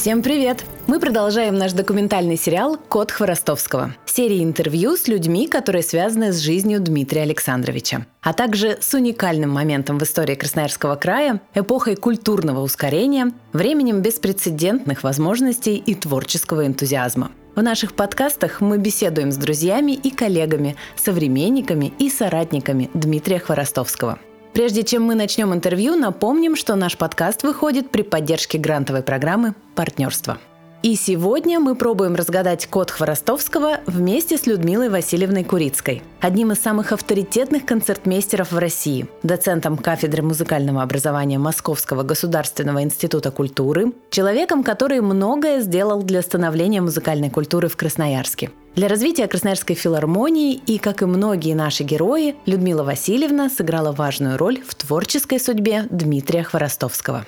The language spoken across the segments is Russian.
Всем привет! Мы продолжаем наш документальный сериал «Код Хворостовского». Серия интервью с людьми, которые связаны с жизнью Дмитрия Александровича, а также с уникальным моментом в истории Красноярского края, эпохой культурного ускорения, временем беспрецедентных возможностей и творческого энтузиазма. В наших подкастах мы беседуем с друзьями и коллегами, современниками и соратниками Дмитрия Хворостовского – Прежде чем мы начнем интервью, напомним, что наш подкаст выходит при поддержке грантовой программы «Партнерство». И сегодня мы пробуем разгадать код Хворостовского вместе с Людмилой Васильевной Курицкой, одним из самых авторитетных концертмейстеров в России, доцентом кафедры музыкального образования Московского государственного института культуры, человеком, который многое сделал для становления музыкальной культуры в Красноярске. Для развития Красноярской филармонии и, как и многие наши герои, Людмила Васильевна сыграла важную роль в творческой судьбе Дмитрия Хворостовского.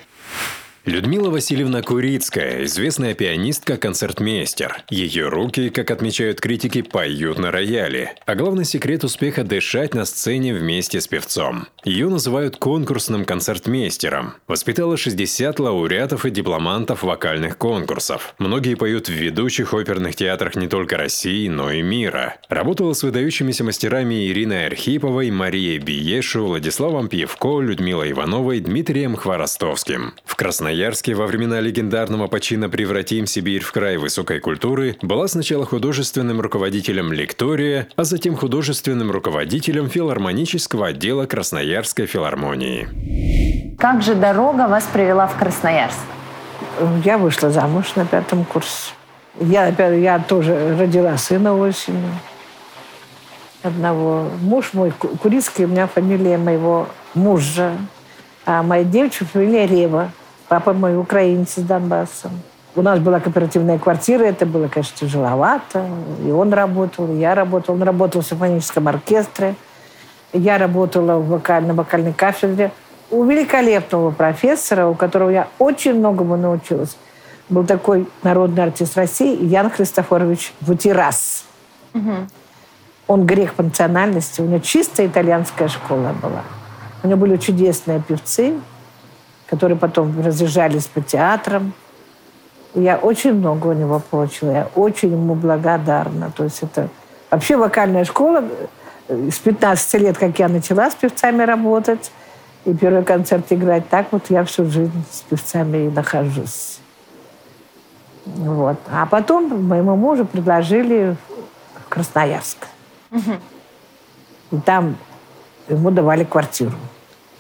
Людмила Васильевна Курицкая – известная пианистка-концертмейстер. Ее руки, как отмечают критики, поют на рояле. А главный секрет успеха – дышать на сцене вместе с певцом. Ее называют конкурсным концертмейстером. Воспитала 60 лауреатов и дипломантов вокальных конкурсов. Многие поют в ведущих оперных театрах не только России, но и мира. Работала с выдающимися мастерами Ириной Архиповой, Марией Биешу, Владиславом Пьевко, Людмилой Ивановой, Дмитрием Хворостовским. В Красноярске Красноярске во времена легендарного почина «Превратим Сибирь в край высокой культуры» была сначала художественным руководителем лектория, а затем художественным руководителем филармонического отдела Красноярской филармонии. Как же дорога вас привела в Красноярск? Я вышла замуж на пятом курсе. Я, я тоже родила сына осенью. Одного. Муж мой Курицкий, у меня фамилия моего мужа. А моя девочка фамилия Рева. Папа мой украинец из Донбасса. У нас была кооперативная квартира, это было, конечно, тяжеловато. И он работал, и я работала. Он работал в симфоническом оркестре. Я работала в вокальной, вокальной кафедре. У великолепного профессора, у которого я очень многому научилась, был такой народный артист России Ян Христофорович Вутирас. Угу. Он грех по национальности, у него чистая итальянская школа была. У него были чудесные певцы, которые потом разъезжались по театрам. Я очень много у него получила. Я очень ему благодарна. То есть это вообще вокальная школа. С 15 лет, как я начала с певцами работать, и первый концерт играть, так вот я всю жизнь с певцами и нахожусь. Вот. А потом моему мужу предложили в Красноярск. Угу. И там ему давали квартиру.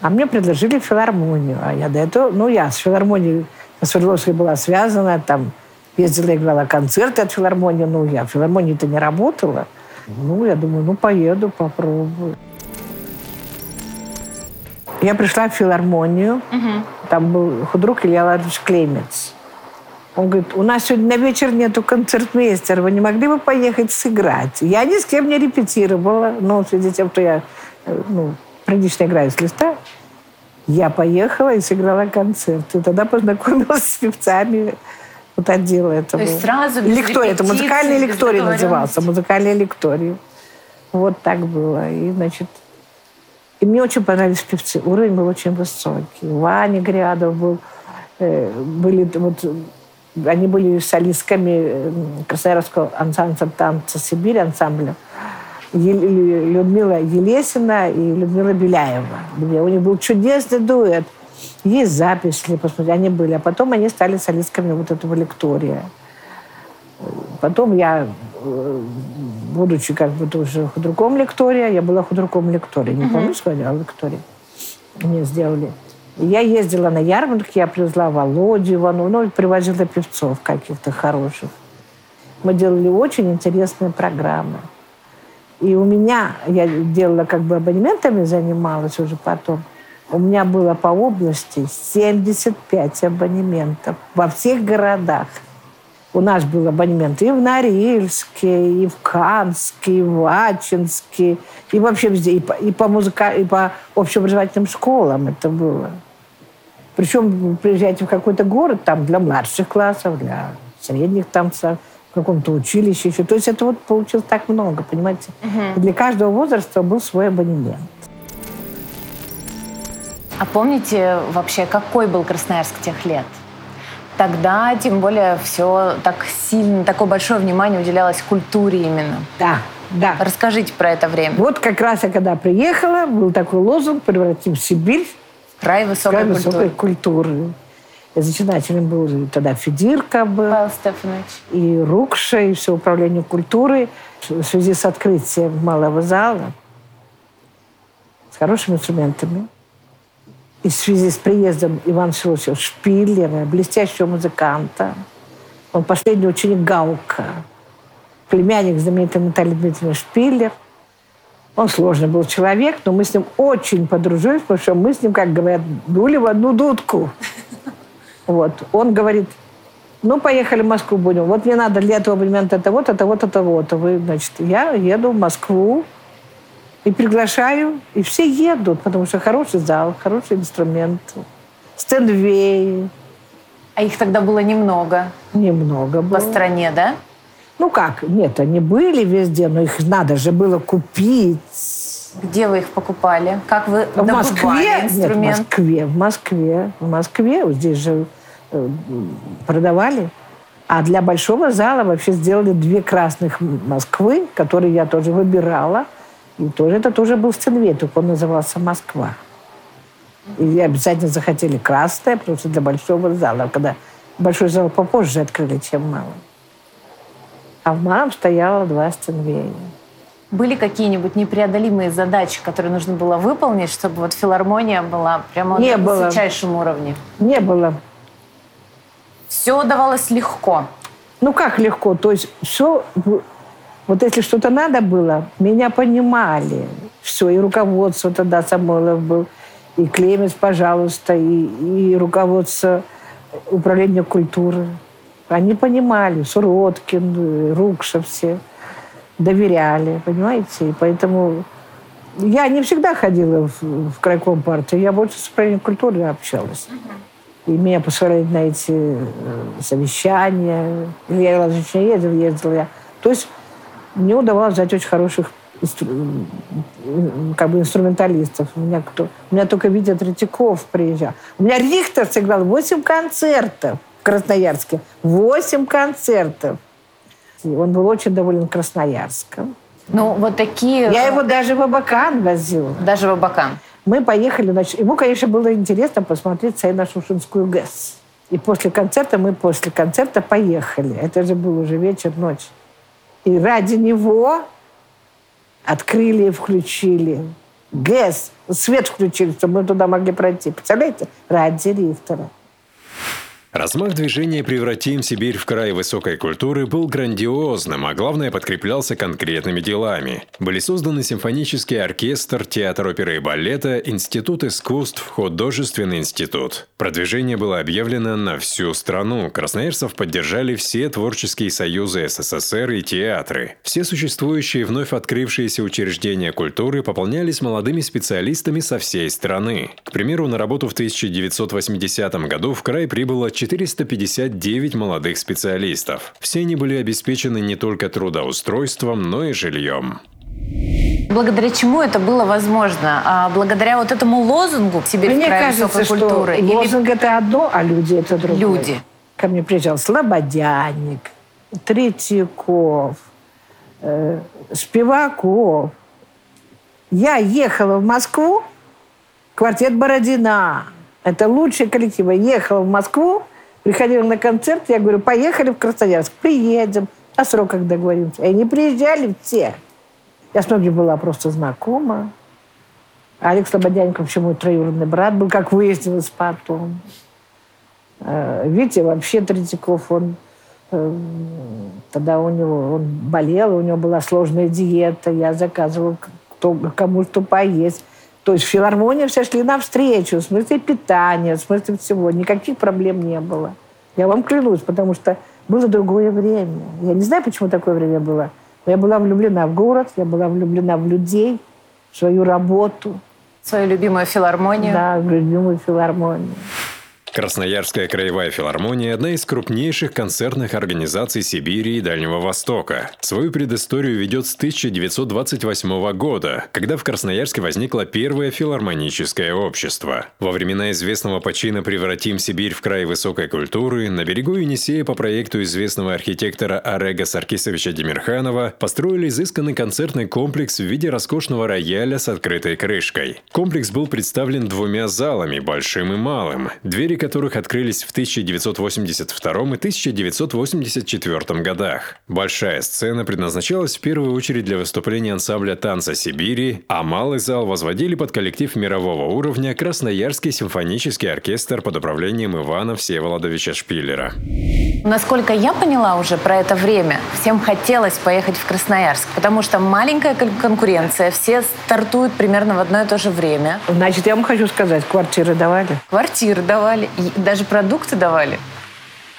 А мне предложили филармонию. А я до этого, ну, я с филармонией на Свердловской была связана, там ездила, играла концерты от филармонии. Ну, я в филармонии-то не работала. Ну, я думаю, ну, поеду, попробую. Я пришла в филармонию. Угу. Там был худрук Илья Ладович Клемец. Он говорит, у нас сегодня на вечер нету концертмейстера, вы не могли бы поехать сыграть? Я ни с кем не репетировала, ну, в связи с тем, что я э, ну, прилично играю с листа. Я поехала и сыграла концерт. И тогда познакомилась с певцами вот отдела этого. То есть сразу без Лекторий. Это музыкальный лекторий назывался. Музыкальный лекторий. Вот так было. И, значит, и мне очень понравились певцы. Уровень был очень высокий. Ваня Грядов был. Э, были вот они были солистками э, Красноярского ансамбля танца «Сибирь» ансамбля. Людмила Елесина и Людмила Беляева. У них был чудесный дуэт. Есть запись, если посмотреть, они были. А потом они стали солистками вот этого лектория. Потом я, э, будучи как бы тоже худруком лектория, я была худруком лектория. Не помню, что я лектория. Мне сделали. Я ездила на ярмарки, я привезла Володю Иванову, ну, привозила певцов каких-то хороших. Мы делали очень интересные программы. И у меня, я делала как бы абонементами, занималась уже потом, у меня было по области 75 абонементов во всех городах. У нас был абонемент и в Норильске, и в Канске, и в Ачинске, и вообще везде, и по, и по, музыка, и по общеобразовательным школам это было. Причем приезжаете в какой-то город, там для младших классов, для средних там в каком-то училище еще. То есть это вот получилось так много, понимаете? Угу. Для каждого возраста был свой абонемент. А помните вообще, какой был Красноярск тех лет? Тогда, тем более, все так сильно, такое большое внимание уделялось культуре именно. Да, да. Расскажите про это время. Вот как раз я когда приехала, был такой лозунг «Превратим Сибирь Край высокой край культуры. высокой культуры». Зачинателем был тогда Федирка был, Павел Стефанович. и Рукша, и все управление культуры в связи с открытием малого зала с хорошими инструментами. И в связи с приездом Ивана Философовича Шпиллера, блестящего музыканта, он последний ученик Гаука, племянник знаменитой Натальи Дмитриевны Шпиллер. Он сложный был человек, но мы с ним очень подружились, потому что мы с ним, как говорят, дули в одну дудку. Вот. Он говорит, ну, поехали в Москву будем. Вот мне надо для этого момента того-то, того-то, того-то. Вы, значит, я еду в Москву и приглашаю, и все едут, потому что хороший зал, хороший инструмент, стендвей, А их тогда было немного немного было. по стране, да? Ну как, нет, они были везде, но их надо же было купить. Где вы их покупали? Как вы В Москве? Нет, в инструмент? Москве, в Москве. В Москве, вот здесь же э, продавали. А для большого зала вообще сделали две красных Москвы, которые я тоже выбирала. И тоже это тоже был Стенвей, только он назывался «Москва». И обязательно захотели красное, потому что для большого зала. Когда большой зал попозже открыли, чем малый. А в малом стояло два Стенвея. Были какие-нибудь непреодолимые задачи, которые нужно было выполнить, чтобы вот филармония была прямо Не на было. высочайшем уровне? Не было Все давалось легко. Ну как легко? То есть все, вот если что-то надо было, меня понимали. Все, и руководство тогда Самойлов был, и Клемес, пожалуйста, и, и руководство управления культуры. Они понимали, Суроткин, Рукша все доверяли, понимаете? И поэтому я не всегда ходила в, в крайком партии, я больше с управлением культуры общалась. И меня посылали на эти э, совещания. Или я различно ездила, ездила я. То есть мне удавалось взять очень хороших как бы инструменталистов. У меня, кто, у меня только Витя Третьяков приезжал. У меня Рихтер сыграл 8 концертов в Красноярске. 8 концертов. И он был очень доволен Красноярском. Ну, вот такие... Я его даже в Абакан возила. Даже в Абакан. Мы поехали, значит, ему, конечно, было интересно посмотреть Саино-Шушинскую ГЭС. И после концерта, мы после концерта поехали. Это же был уже вечер, ночь. И ради него открыли и включили ГЭС. Свет включили, чтобы мы туда могли пройти. Представляете? Ради Рихтера. Размах движения «Превратим Сибирь в край высокой культуры» был грандиозным, а главное подкреплялся конкретными делами. Были созданы симфонический оркестр, театр оперы и балета, институт искусств, художественный институт. Продвижение было объявлено на всю страну. Красноярцев поддержали все творческие союзы СССР и театры. Все существующие вновь открывшиеся учреждения культуры пополнялись молодыми специалистами со всей страны. К примеру, на работу в 1980 году в край прибыло 459 молодых специалистов. Все они были обеспечены не только трудоустройством, но и жильем. Благодаря чему это было возможно? А благодаря вот этому лозунгу «Сибирь в Мне край кажется, что культуры»? Или лозунг это одно, а люди это другое. Люди. Ко мне приезжал Слободянник, Третьяков, э, Спиваков. Я ехала в Москву, квартет Бородина. Это лучший коллектив. Я ехала в Москву, приходила на концерт, я говорю, поехали в Красноярск, приедем, о сроках договоримся. И они приезжали все. Я с многими была просто знакома. Алекс Слободянников, вообще мой троюродный брат был, как выяснилось потом. Э, Витя вообще Третьяков, он э, тогда у него он болел, у него была сложная диета, я заказывала кто, кому что поесть. То есть в филармонии все шли навстречу, в смысле питания, в смысле всего. Никаких проблем не было. Я вам клянусь, потому что было другое время. Я не знаю, почему такое время было. Но я была влюблена в город, я была влюблена в людей, в свою работу, свою любимую филармонию? да, в любимую филармонию. Красноярская краевая филармония – одна из крупнейших концертных организаций Сибири и Дальнего Востока. Свою предысторию ведет с 1928 года, когда в Красноярске возникло первое филармоническое общество. Во времена известного почина «Превратим Сибирь в край высокой культуры» на берегу Енисея по проекту известного архитектора Арега Саркисовича Демирханова построили изысканный концертный комплекс в виде роскошного рояля с открытой крышкой. Комплекс был представлен двумя залами – большим и малым, двери которых открылись в 1982 и 1984 годах. Большая сцена предназначалась в первую очередь для выступления ансамбля танца Сибири, а малый зал возводили под коллектив мирового уровня Красноярский симфонический оркестр под управлением Ивана Всеволодовича Шпиллера. Насколько я поняла уже про это время, всем хотелось поехать в Красноярск, потому что маленькая конкуренция, все стартуют примерно в одно и то же время. Значит, я вам хочу сказать, квартиры давали? Квартиры давали. И даже продукты давали?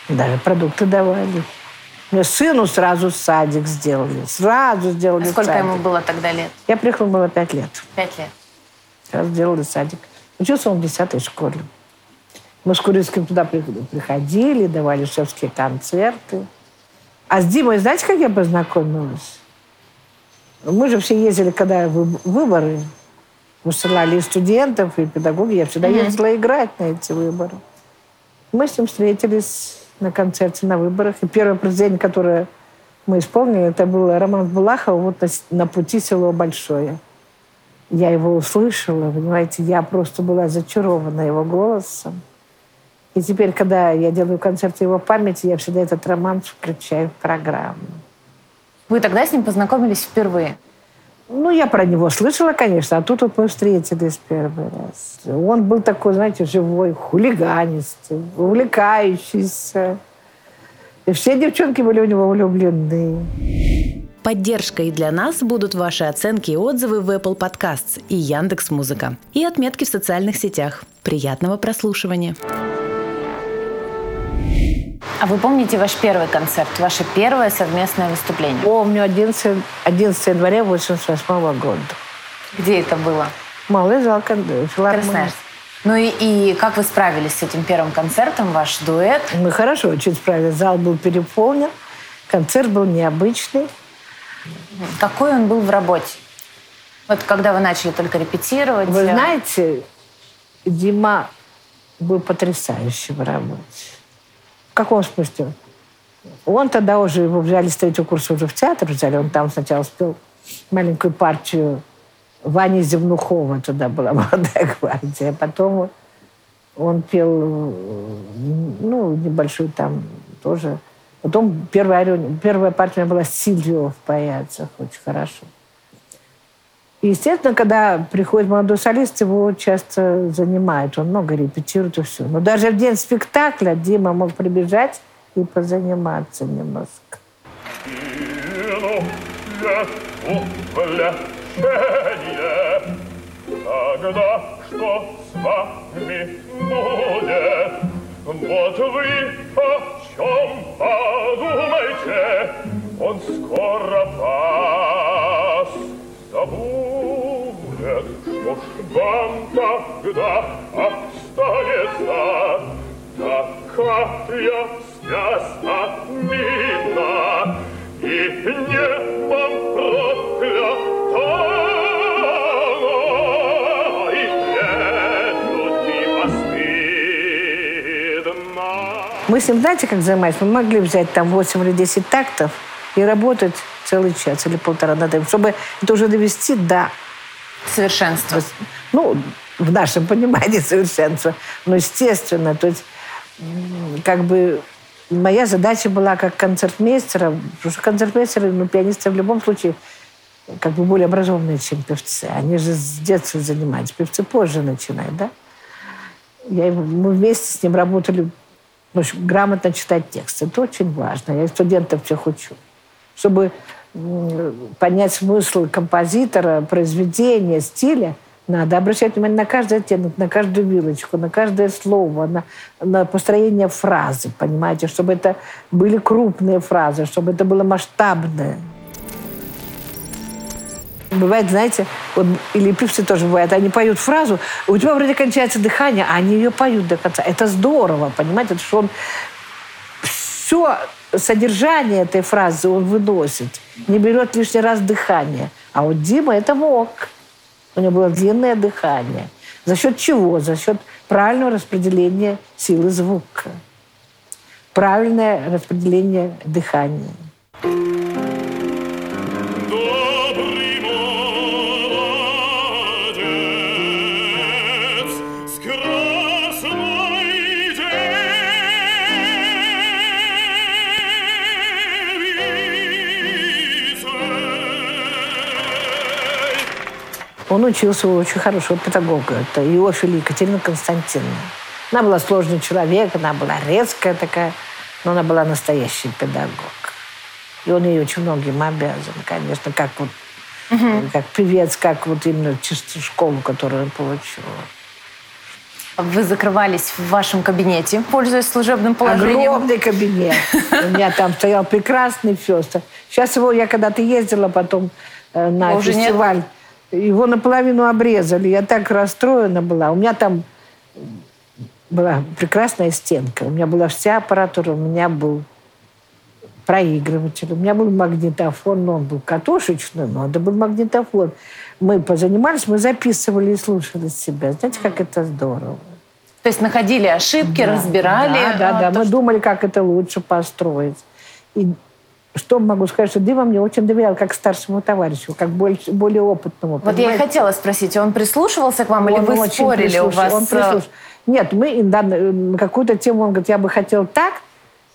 Даже продукты давали. Мне сыну сразу садик сделали. Сразу сделали а сколько садик. ему было тогда лет? Я приехала, было пять лет. Пять лет. Сразу сделали садик. Учился он в десятой школе. Мы с Курицким туда приходили, давали шефские концерты. А с Димой, знаете, как я познакомилась? Мы же все ездили, когда выборы, высылали и студентов, и педагоги. Я всегда mm-hmm. ездила играть на эти выборы. Мы с ним встретились на концерте на выборах. И первое произведение, которое мы исполнили, это был роман Булахова «Вот на, на пути село Большое». Я его услышала, понимаете, я просто была зачарована его голосом. И теперь, когда я делаю концерт его памяти, я всегда этот роман включаю в программу. Вы тогда с ним познакомились впервые? Ну, я про него слышала, конечно, а тут вот мы встретились первый раз. Он был такой, знаете, живой, хулиганистый, увлекающийся. И все девчонки были у него влюблены. Поддержкой для нас будут ваши оценки и отзывы в Apple Podcasts и Яндекс Музыка и отметки в социальных сетях. Приятного прослушивания! А вы помните ваш первый концерт, ваше первое совместное выступление? Помню, 11, 11 января 88 года. Где это было? Малый зал филармонии. Ну и, и как вы справились с этим первым концертом, ваш дуэт? Мы хорошо очень справились. Зал был переполнен, концерт был необычный. Какой он был в работе? Вот когда вы начали только репетировать? Вы знаете, Дима был потрясающий в работе. В каком смысле? Он тогда уже, его взяли с третьего курса уже в театр взяли. Он там сначала спел маленькую партию Вани Земнухова. Туда была молодая гвардия. А потом он пел, ну, небольшую там тоже. Потом первая, первая партия была Сильвио в «Паяцах». Очень хорошо. И, естественно, когда приходит молодой солист, его часто занимает. Он много репетирует и все. Но даже в день спектакля Дима мог прибежать и позаниматься немножко. Тогда что с вами будет? Вот вы о чем подумайте, он скоро вас забудет, что вам тогда останется такая связь отмена и небом проклята. Мы с ним, знаете, как занимались? Мы могли взять там 8 или 10 тактов и работать целый час или полтора над этим, чтобы это уже довести до... Совершенства. Ну, в нашем понимании совершенства. Но, естественно, то есть как бы моя задача была как концертмейстера, потому что концертмейстеры, ну, пианисты в любом случае как бы более образованные, чем певцы. Они же с детства занимаются. Певцы позже начинают, да? Я, мы вместе с ним работали, в общем, грамотно читать текст. Это очень важно. Я студентов всех учу. Чтобы понять смысл композитора, произведения, стиля, надо обращать внимание на каждый оттенок, на каждую вилочку, на каждое слово, на, на построение фразы, понимаете, чтобы это были крупные фразы, чтобы это было масштабное. Бывает, знаете, вот, или певцы тоже бывают, они поют фразу, у тебя вроде кончается дыхание, а они ее поют до конца. Это здорово, понимаете, что он все содержание этой фразы он выносит, не берет лишний раз дыхание. А вот Дима это мог. У него было длинное дыхание. За счет чего? За счет правильного распределения силы звука. Правильное распределение дыхания. Он учился у очень хорошего педагога. Это Иофили Екатерина Константиновна. Она была сложный человек, она была резкая такая, но она была настоящий педагог. И он ей очень многим обязан, конечно, как вот угу. как певец, как вот именно чисто школу, которую он получил. Вы закрывались в вашем кабинете, пользуясь служебным положением? Огромный кабинет. У меня там стоял прекрасный фест. Сейчас его, я когда-то ездила потом э, на фестиваль, его наполовину обрезали. Я так расстроена была. У меня там была прекрасная стенка. У меня была вся аппаратура. У меня был проигрыватель. У меня был магнитофон, но он был катушечный, но это был магнитофон. Мы позанимались, мы записывали и слушали себя. Знаете, как это здорово. То есть находили ошибки, да, разбирали? Да, да, да. То, мы что... думали, как это лучше построить. И что могу сказать, что Дима мне очень доверял как старшему товарищу, как больше, более опытному. Вот понимаете? я и хотела спросить, он прислушивался к вам он или вы спорили у вас? Он прислуш... Нет, мы да, на какую-то тему, он говорит, я бы хотел так.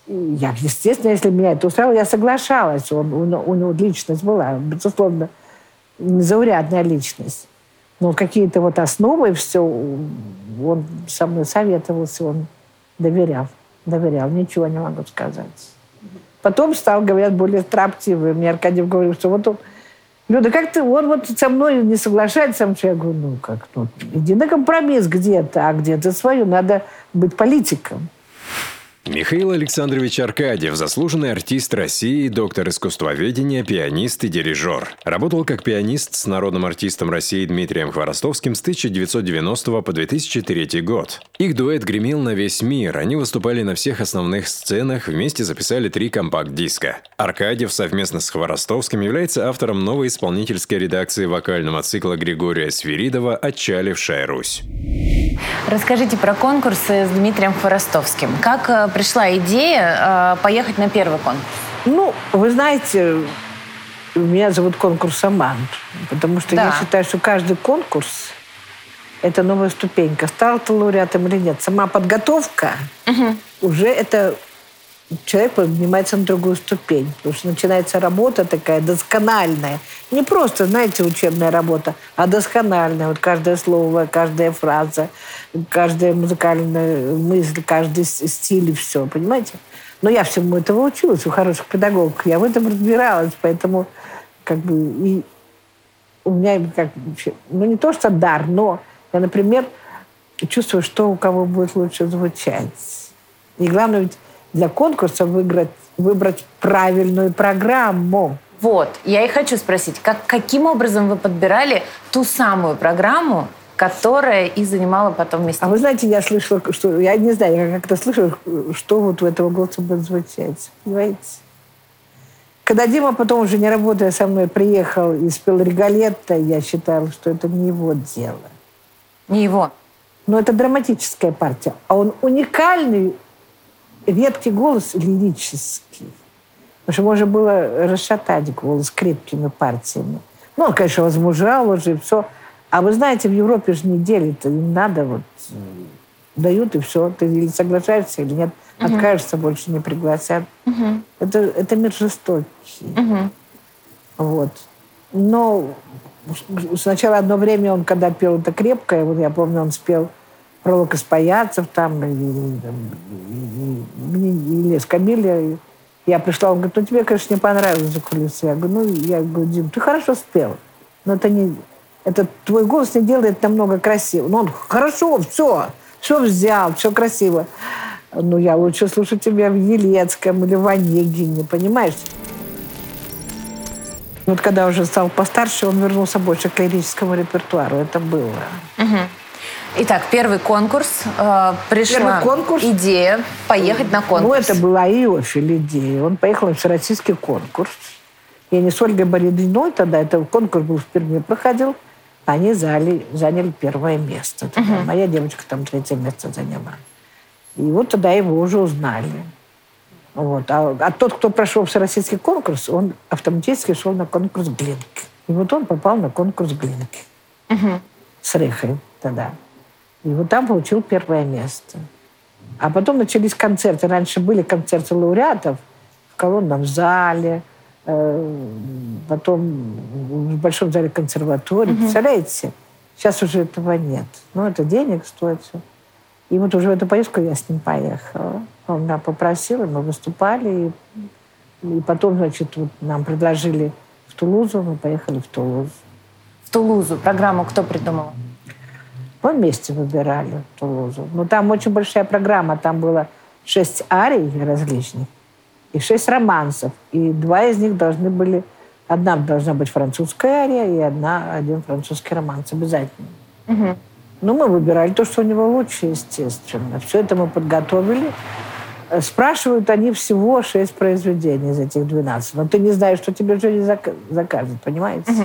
Я, естественно, если меня это устраивало, я соглашалась. Он, у, у него личность была, безусловно, заурядная личность. Но какие-то вот основы, все, он со мной советовался, он доверял. Доверял, ничего не могу сказать. Потом стал, говорят, более строптивый. Мне Аркадьев говорил, что вот он... Люда, как ты, он вот со мной не соглашается, я говорю, ну как, ну, иди на компромисс где-то, а где-то свою, надо быть политиком. Михаил Александрович Аркадьев – заслуженный артист России, доктор искусствоведения, пианист и дирижер. Работал как пианист с народным артистом России Дмитрием Хворостовским с 1990 по 2003 год. Их дуэт гремел на весь мир, они выступали на всех основных сценах, вместе записали три компакт-диска. Аркадьев совместно с Хворостовским является автором новой исполнительской редакции вокального цикла Григория Свиридова «Отчалившая Русь». Расскажите про конкурсы с Дмитрием Хворостовским. Как э, пришла идея э, поехать на первый конкурс? Ну, вы знаете, меня зовут конкурс «Амант», потому что да. я считаю, что каждый конкурс – это новая ступенька. Стал ты лауреатом или нет. Сама подготовка угу. уже это человек поднимается на другую ступень. Потому что начинается работа такая доскональная. Не просто, знаете, учебная работа, а доскональная. Вот каждое слово, каждая фраза, каждая музыкальная мысль, каждый стиль и все, понимаете? Но я всему этого училась у хороших педагогов. Я в этом разбиралась, поэтому как бы и у меня как ну не то что дар, но я, например, чувствую, что у кого будет лучше звучать. И главное ведь для конкурса выиграть, выбрать правильную программу. Вот, я и хочу спросить, как, каким образом вы подбирали ту самую программу, которая и занимала потом место. А вы знаете, я слышала, что я не знаю, я как-то слышала, что вот у этого голоса будет звучать. Понимаете? Когда Дима потом уже не работая со мной приехал и спел Регалетто, я считала, что это не его дело. Не его? Но это драматическая партия. А он уникальный редкий голос лирический. Потому что можно было расшатать голос крепкими партиями. Ну, он, конечно, возмужал уже, все. А вы знаете, в Европе же не делят, им надо вот дают и все. Ты или соглашаешься, или нет. Угу. Откажешься, больше не пригласят. Угу. Это, это мир жестокий. Угу. Вот. Но сначала одно время он, когда пел это крепкое, вот я помню, он спел пролог из паяцев там, и, и, Камиля. Я пришла, он говорит, ну тебе, конечно, не понравилось за кулисы. Я говорю, ну, я говорю, Дим, ты хорошо спел, но это не... Это твой голос не делает намного красиво. Ну, он, хорошо, все, все взял, все красиво. Ну, я лучше слушаю тебя в Елецком или в Онегине, понимаешь? Вот когда уже стал постарше, он вернулся больше к лирическому репертуару. Это было. Угу. Итак, первый конкурс. Э, пришла первый конкурс. идея поехать на конкурс. Ну, это была Иофель идея. Он поехал на всероссийский конкурс. Я не с Ольгой Бородиной тогда, это конкурс был в Перми, проходил. Они заняли, заняли первое место. Тогда. Угу. Моя девочка там третье место заняла. И вот тогда его уже узнали. Вот. А, а тот, кто прошел всероссийский конкурс, он автоматически шел на конкурс Глинки. И вот он попал на конкурс Глинки. Угу. С Рехой тогда. И вот там получил первое место. А потом начались концерты. Раньше были концерты лауреатов в колонном зале, э, потом в большом зале консерватории. Угу. Представляете? Сейчас уже этого нет. Ну, это денег стоит все. И вот уже в эту поездку я с ним поехала. Он меня попросил, мы выступали. И, и потом, значит, вот нам предложили в Тулузу, мы поехали в Тулузу. В Тулузу. Программу кто придумал? Мы вместе выбирали Тулузу. Но там очень большая программа. Там было шесть арий различных и шесть романсов. И два из них должны были... Одна должна быть французская ария и одна, один французский романс обязательно. Угу. Ну, мы выбирали то, что у него лучше, естественно. Все это мы подготовили. Э, спрашивают они всего шесть произведений из этих 12. Но ты не знаешь, что тебе жюри закажет, понимаете? Угу.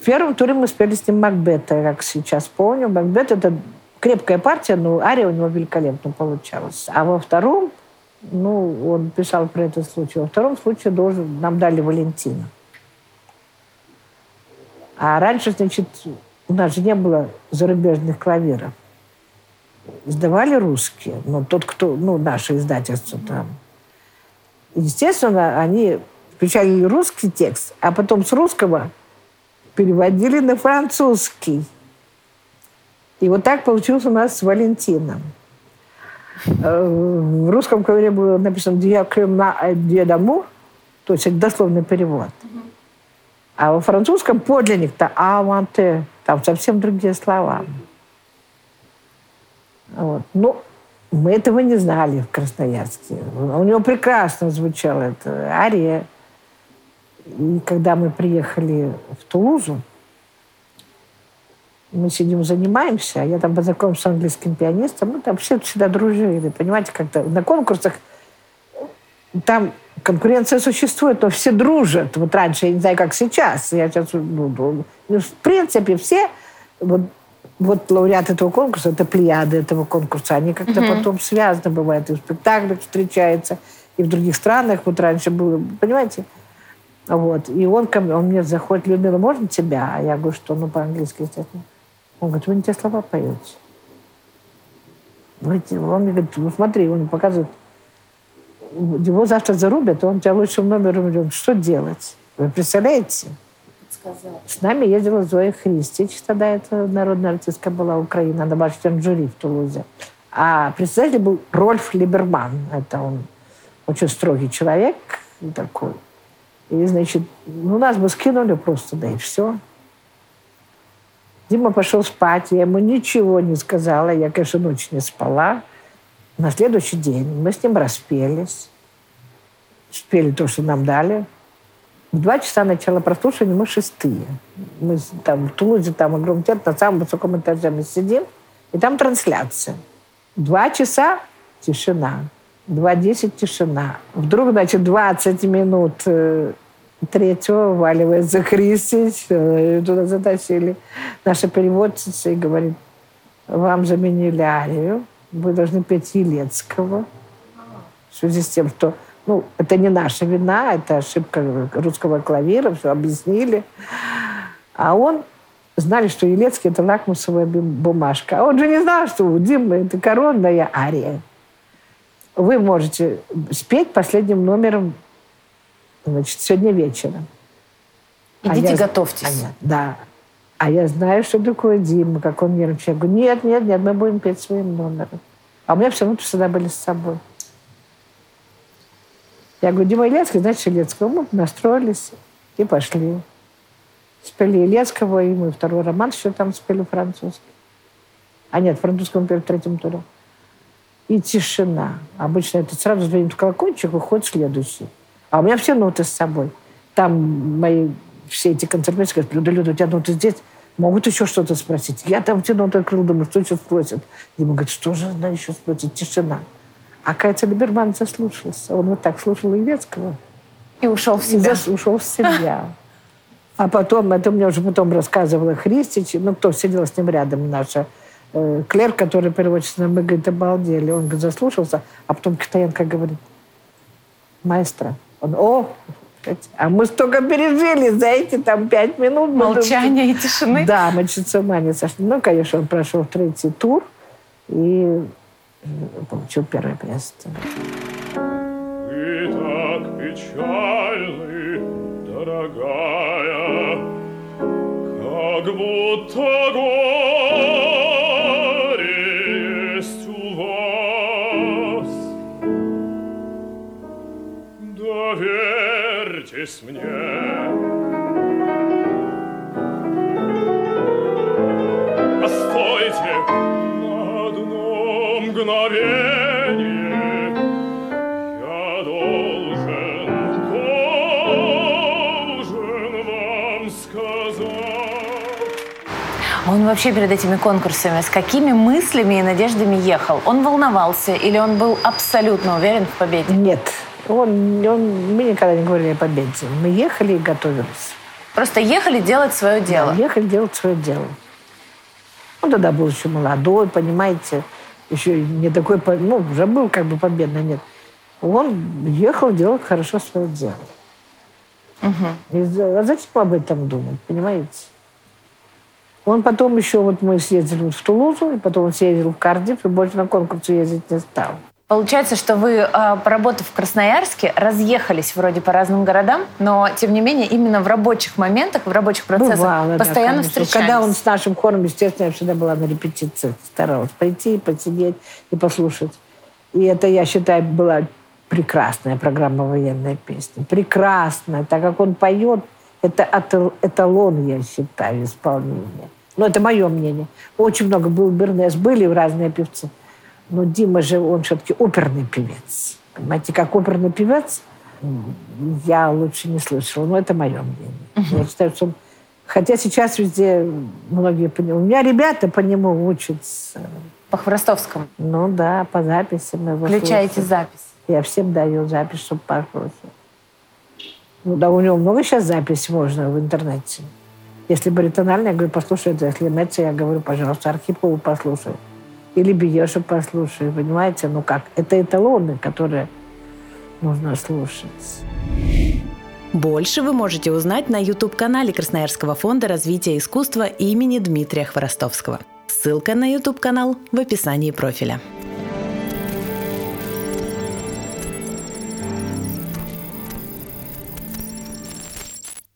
В первом туре мы спели с ним Макбета, как сейчас помню. Макбет — это крепкая партия, но ария у него великолепно получалась. А во втором, ну, он писал про этот случай, во втором случае должен, нам дали Валентина. А раньше, значит, у нас же не было зарубежных клавиров. Издавали русские, но тот, кто, ну, наше издательство там. Естественно, они включали русский текст, а потом с русского переводили на французский. И вот так получилось у нас с Валентином. Э, в русском ковре было написано «Диакрема Дедамур», то есть дословный перевод. А во французском подлинник-то «аванте», там совсем другие слова. Вот. Ну, мы этого не знали в Красноярске. У него прекрасно звучала эта ария. И когда мы приехали в Тулузу, мы сидим, занимаемся, я там познакомился с английским пианистом, мы там все всегда дружили, понимаете, как-то на конкурсах там конкуренция существует, но все дружат. Вот раньше, я не знаю, как сейчас, я сейчас, ну, ну, ну в принципе, все, вот, вот лауреат этого конкурса, это плеяды этого конкурса, они как-то mm-hmm. потом связаны бывают, и в спектаклях встречаются, и в других странах, вот раньше было, понимаете? Вот. И он ко мне, он мне заходит, Людмила, можно тебя? А я говорю, что, ну, по-английски, естественно. Он говорит, вы не те слова поете. Он мне говорит, ну, смотри, он показывает, его завтра зарубят, он тебя лучшим номером идет. Что делать? Вы представляете? С нами ездила Зоя Христич, тогда это народная артистка была Украина, она была член жюри в Тулузе. А председатель был Рольф Либерман. Это он очень строгий человек такой. И, значит, ну, нас бы скинули просто, да и все. Дима пошел спать, я ему ничего не сказала. Я, конечно, ночь не спала. На следующий день мы с ним распелись. Спели то, что нам дали. В два часа начала прослушивания мы шестые. Мы там в Тулузе, там огромный театр, на самом высоком этаже мы сидим, и там трансляция. Два часа тишина. 2.10 тишина. Вдруг, значит, 20 минут э, третьего валивается Христич, э, туда затащили наша переводчица и говорит, вам заменили арию, вы должны петь Елецкого. В связи с тем, что ну, это не наша вина, это ошибка русского клавира, все объяснили. А он знали, что Елецкий – это лакмусовая бумажка. А он же не знал, что у Димы это коронная ария вы можете спеть последним номером значит, сегодня вечером. А Идите, а я, готовьтесь. А да. А я знаю, что такое Дима, как он нервничает. Я говорю, нет, нет, нет, мы будем петь своим номером. А у меня все равно всегда были с собой. Я говорю, Дима Илецкий, значит, Илецкого. Мы настроились и пошли. Спели Илецкого, и мы второй роман еще там спели французский. А нет, французского мы пели в третьем туре и тишина. Обычно это сразу звонит колокольчик, выходит следующий. А у меня все ноты с собой. Там мои все эти концертмейстеры говорят, Люда, Люда, у тебя ноты здесь, могут еще что-то спросить. Я там все ноты открыл, думаю, что еще спросят. Дима говорит, что же она еще спросит? Тишина. А Катя Либерман заслушался. Он вот так слушал Ивецкого. И ушел в И себя. зас- ушел в себя. А потом, это мне уже потом рассказывала Христич, ну, кто сидел с ним рядом, наша э, Клер, который переводчик, мы, говорит, обалдели. Он говорит, заслушался, а потом Китаенко говорит, маэстро. Он, о, а мы столько пережили за эти там пять минут. Мы Молчание и тишины. да, мы чуть с ума не сошли. Ну, конечно, он прошел третий тур и э, получил первое место. Ты так печальны, дорогая, как будто горе Доверьтесь мне. Постойте на одно мгновение. Я должен, должен вам сказать. Он вообще перед этими конкурсами с какими мыслями и надеждами ехал? Он волновался или он был абсолютно уверен в победе? Нет, он, он- мы никогда не говорили о победе. Мы ехали и готовились. Просто ехали делать свое дело. Да, ехали делать свое дело. Он тогда был еще молодой, понимаете, еще не такой, ну, уже был как бы победный, нет. Он ехал делать хорошо свое дело. И за- а зачем об этом думать, понимаете? Он потом еще, вот мы съездили в Тулузу, и потом он съездил в Кардиф, и больше на конкурсы ездить не стал. Получается, что вы, а, поработав в Красноярске, разъехались вроде по разным городам, но, тем не менее, именно в рабочих моментах, в рабочих процессах Бывало, да, постоянно конечно. встречались. Когда он с нашим хором, естественно, я всегда была на репетиции, старалась пойти, посидеть и послушать. И это, я считаю, была прекрасная программа военной песни. Прекрасная, так как он поет, это этал- эталон, я считаю, исполнения. Но это мое мнение. Очень много был Бернес, были разные певцы. Но Дима же, он все-таки оперный певец. Понимаете, как оперный певец, я лучше не слышала. Но это мое мнение. Я считаю, что он... Хотя сейчас везде многие по нему... У меня ребята по нему учатся. По Хворостовскому. Ну да, по записям. его Включаете слушаем. запись. Я всем даю запись, чтобы послушать. Ну да, у него много сейчас записей можно в интернете. Если баритональная, я говорю, послушай это. Если Мэтца, я говорю, пожалуйста, Архипову послушай. Или Биешу послушай, понимаете? Ну как? Это эталоны, которые нужно слушать. Больше вы можете узнать на YouTube-канале Красноярского фонда развития искусства имени Дмитрия Хворостовского. Ссылка на YouTube-канал в описании профиля.